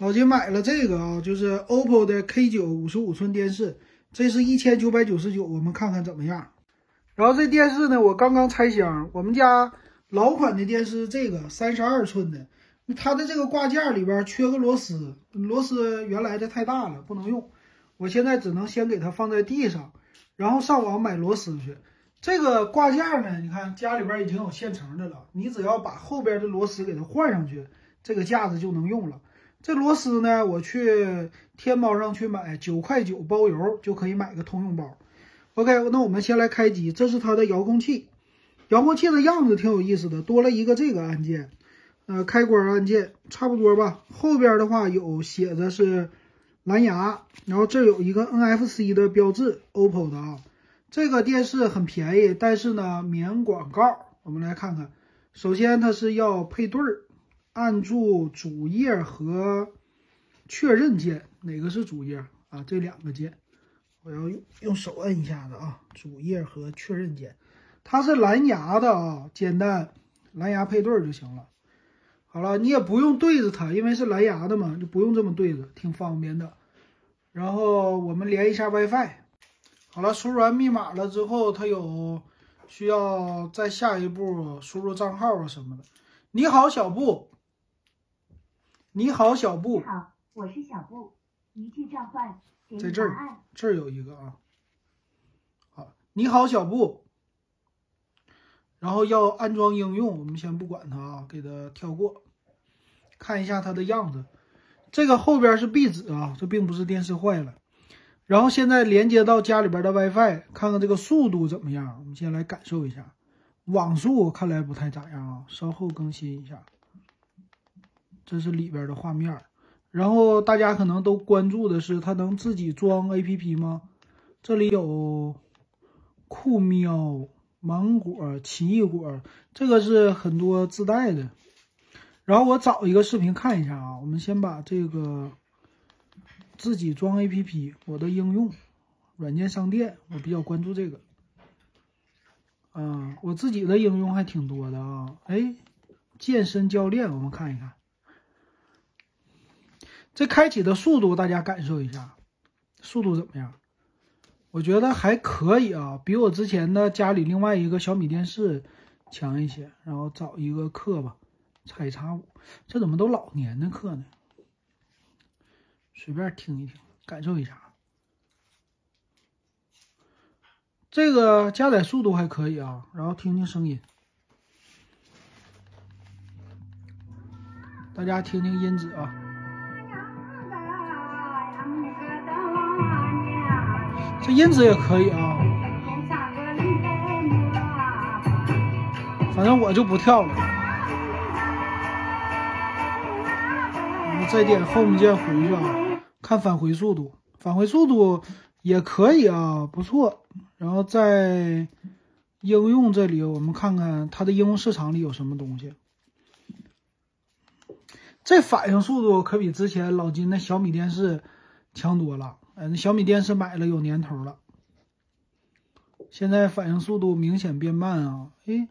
老金买了这个啊，就是 OPPO 的 K 九五十五寸电视，这是一千九百九十九，我们看看怎么样。然后这电视呢，我刚刚拆箱，我们家老款的电视这个三十二寸的，它的这个挂件里边缺个螺丝，螺丝原来的太大了，不能用。我现在只能先给它放在地上，然后上网买螺丝去。这个挂件呢，你看家里边已经有现成的了，你只要把后边的螺丝给它换上去，这个架子就能用了。这螺丝呢，我去天猫上去买，九块九包邮就可以买个通用包。OK，那我们先来开机，这是它的遥控器，遥控器的样子挺有意思的，多了一个这个按键，呃，开关按键差不多吧。后边的话有写着是蓝牙，然后这有一个 NFC 的标志，OPPO 的啊。这个电视很便宜，但是呢免广告。我们来看看，首先它是要配对儿，按住主页和确认键，哪个是主页啊？这两个键，我要用用手摁一下子啊，主页和确认键，它是蓝牙的啊，简单，蓝牙配对就行了。好了，你也不用对着它，因为是蓝牙的嘛，就不用这么对着，挺方便的。然后我们连一下 WiFi。好了，输入完密码了之后，它有需要再下一步输入账号啊什么的。你好，小布。你好，小布。你好，我是小布。一句召唤，在这儿，这儿有一个啊。好，你好，小布。然后要安装应用，我们先不管它啊，给它跳过。看一下它的样子，这个后边是壁纸啊，这并不是电视坏了。然后现在连接到家里边的 WiFi，看看这个速度怎么样？我们先来感受一下，网速看来不太咋样啊，稍后更新一下。这是里边的画面。然后大家可能都关注的是它能自己装 APP 吗？这里有酷喵、芒果、奇异果，这个是很多自带的。然后我找一个视频看一下啊，我们先把这个。自己装 APP，我的应用软件商店，我比较关注这个。嗯，我自己的应用还挺多的啊。哎，健身教练，我们看一看，这开启的速度，大家感受一下，速度怎么样？我觉得还可以啊，比我之前的家里另外一个小米电视强一些。然后找一个课吧，叉叉五，这怎么都老年的课呢？随便听一听，感受一下。这个加载速度还可以啊，然后听听声音，大家听听音质啊。这音质也可以啊，反正我就不跳了。我们再点 Home 键回去啊。看返回速度，返回速度也可以啊，不错。然后在应用这里，我们看看它的应用市场里有什么东西。这反应速度可比之前老金的小米电视强多了。嗯，小米电视买了有年头了，现在反应速度明显变慢啊。哎，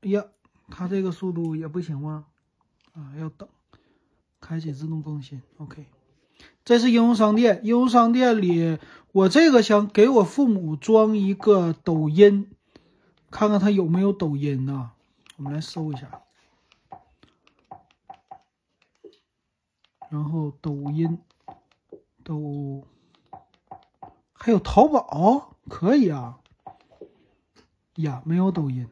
哎呀，它这个速度也不行吗？啊，要等。开启自动更新，OK。这是应用商店，应用商店里，我这个想给我父母装一个抖音，看看他有没有抖音呢？我们来搜一下，然后抖音，都，还有淘宝，可以啊。呀，没有抖音，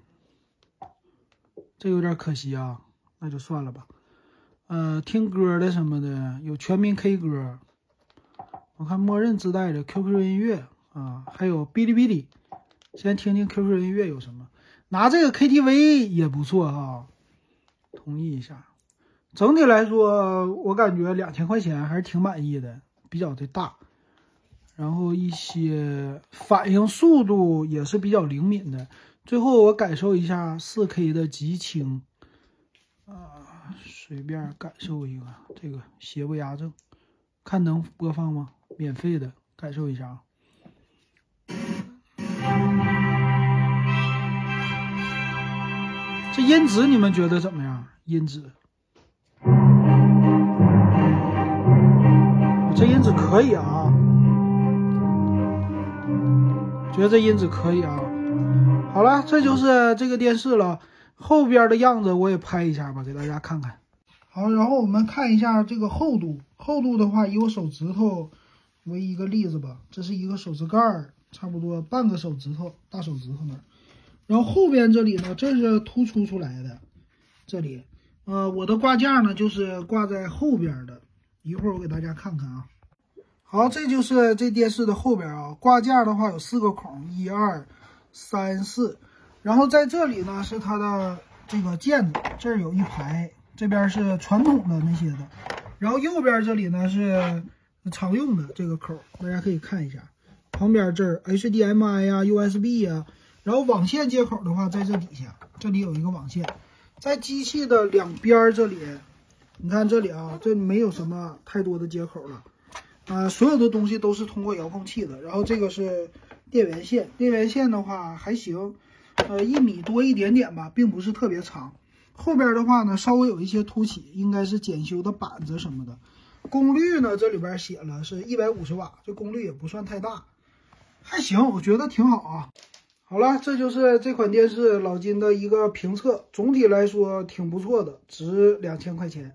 这有点可惜啊，那就算了吧。呃，听歌的什么的有全民 K 歌，我看默认自带的 QQ 音乐啊，还有哔哩哔哩。先听听 QQ 音乐有什么，拿这个 KTV 也不错哈。同意一下。整体来说，我感觉两千块钱还是挺满意的，比较的大。然后一些反应速度也是比较灵敏的。最后我感受一下 4K 的极清啊。随便感受一个这个邪不压正，看能播放吗？免费的，感受一下啊。这音质你们觉得怎么样？音质这音质可以啊，觉得这音质可以啊。好了，这就是这个电视了。后边的样子我也拍一下吧，给大家看看。好，然后我们看一下这个厚度，厚度的话以我手指头为一个例子吧，这是一个手指盖儿，差不多半个手指头，大手指头那儿。然后后边这里呢，这是突出出来的，这里，呃，我的挂件呢就是挂在后边的，一会儿我给大家看看啊。好，这就是这电视的后边啊，挂件的话有四个孔，一二三四。然后在这里呢是它的这个键子，这儿有一排，这边是传统的那些的，然后右边这里呢是常用的这个口，大家可以看一下，旁边这儿 HDMI 呀、USB 呀，然后网线接口的话在这底下，这里有一个网线，在机器的两边这里，你看这里啊，这没有什么太多的接口了，啊，所有的东西都是通过遥控器的，然后这个是电源线，电源线的话还行。呃，一米多一点点吧，并不是特别长。后边的话呢，稍微有一些凸起，应该是检修的板子什么的。功率呢，这里边写了是一百五十瓦，这功率也不算太大，还行，我觉得挺好啊。好了，这就是这款电视老金的一个评测，总体来说挺不错的，值两千块钱。